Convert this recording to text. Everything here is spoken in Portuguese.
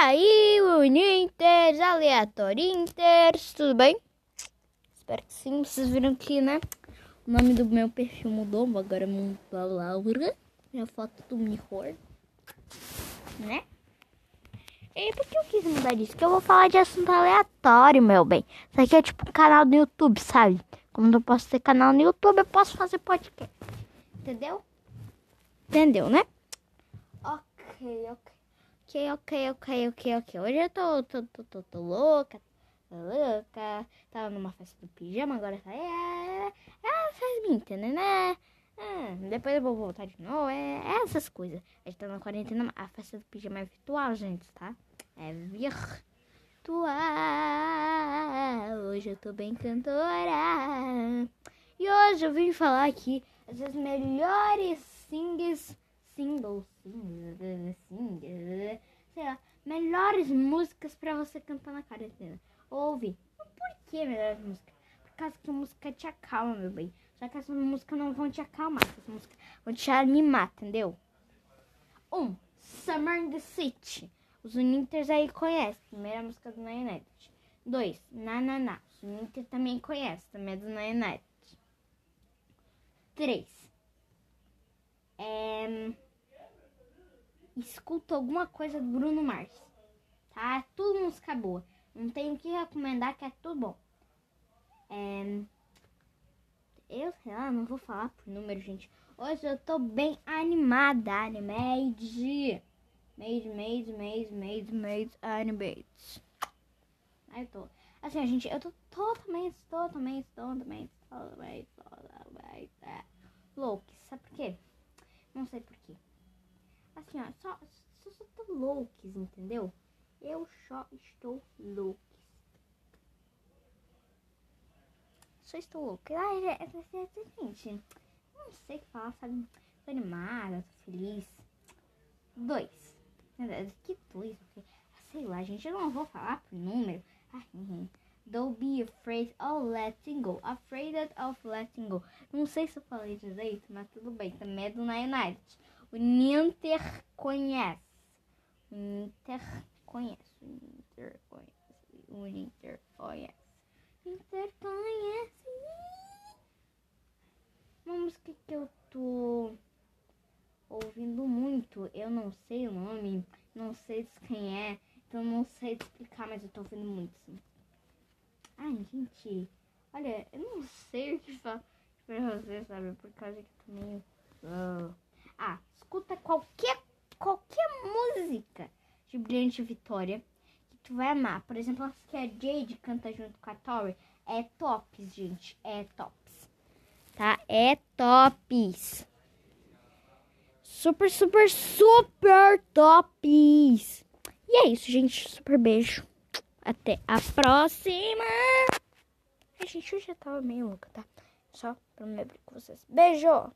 aí, Uninters, aleatório Inters, tudo bem? Espero que sim. Vocês viram que, né? O nome do meu perfil mudou, agora é Laura. Minha foto do Mirror, né? E por que eu quis mudar disso? Que eu vou falar de assunto aleatório, meu bem. Isso aqui é tipo um canal do YouTube, sabe? Como não posso ter canal no YouTube, eu posso fazer podcast. Entendeu? Entendeu, né? Ok, ok. Ok, ok, ok, ok, ok. Hoje eu tô, tô, tô, tô, tô louca, tô louca. Tava numa festa do pijama, agora tá. É, é, faz me entender, né? É, depois eu vou voltar de novo. É, é essas coisas. A gente tá na quarentena. A festa do pijama é virtual, gente, tá? É virtual. Hoje eu tô bem cantora. E hoje eu vim falar aqui as melhores singles singles, singles, singles, sei lá, melhores músicas pra você cantar na quarentena. Ouve. Por que melhores músicas? Por causa que a música te acalma, meu bem. Só que essas músicas não vão te acalmar, essas músicas vão te animar, entendeu? Um, Summer in the City. Os Uninters aí conhecem, primeira música do Nine Night. Dois, Na Na Na. Os Uninters também conhecem, também é do Nine Night. Três, é escuta alguma coisa do Bruno Mars. Tá? É tudo música boa. Não tenho o que recomendar que é tudo bom. É... Eu sei lá, não vou falar por número, gente. Hoje eu tô bem animada. Animade. Made, made, made, made, made, animate. Aí eu tô. Assim, gente, eu tô totalmente, totalmente, totalmente, totalmente, totalmente, é, louco. Sabe por quê? Não sei porquê assim, ó, só, só, só tô loucos, entendeu? Eu só estou louco. Só estou louca. Ai, é, é, é, gente, não sei o que falar, sabe? Tô animada, tô feliz. Dois. Que dois? Sei lá, gente, eu não vou falar por número. Ai, Don't be afraid of letting go. Afraid of letting go. Não sei se eu falei direito, mas tudo bem. Também é do Night. O Ninter conhece. O Ninter conhece. O Ninter conhece. O Ninter conhece. Ninter conhece. Uma música que eu tô ouvindo muito. Eu não sei o nome. Não sei quem é. Então não sei explicar, mas eu tô ouvindo muito. Sim. Ai, gente. Olha, eu não sei o que falar pra você, sabe? Por causa que eu tô meio. Uh, ah, escuta qualquer, qualquer música de Brilhante Vitória que tu vai amar. Por exemplo, as que a Jade canta junto com a Tori. É tops, gente. É tops. Tá? É tops. Super, super, super tops. E é isso, gente. Super beijo. Até a próxima. A gente, eu já tava meio louca, tá? Só pra me abrir com vocês. Beijo!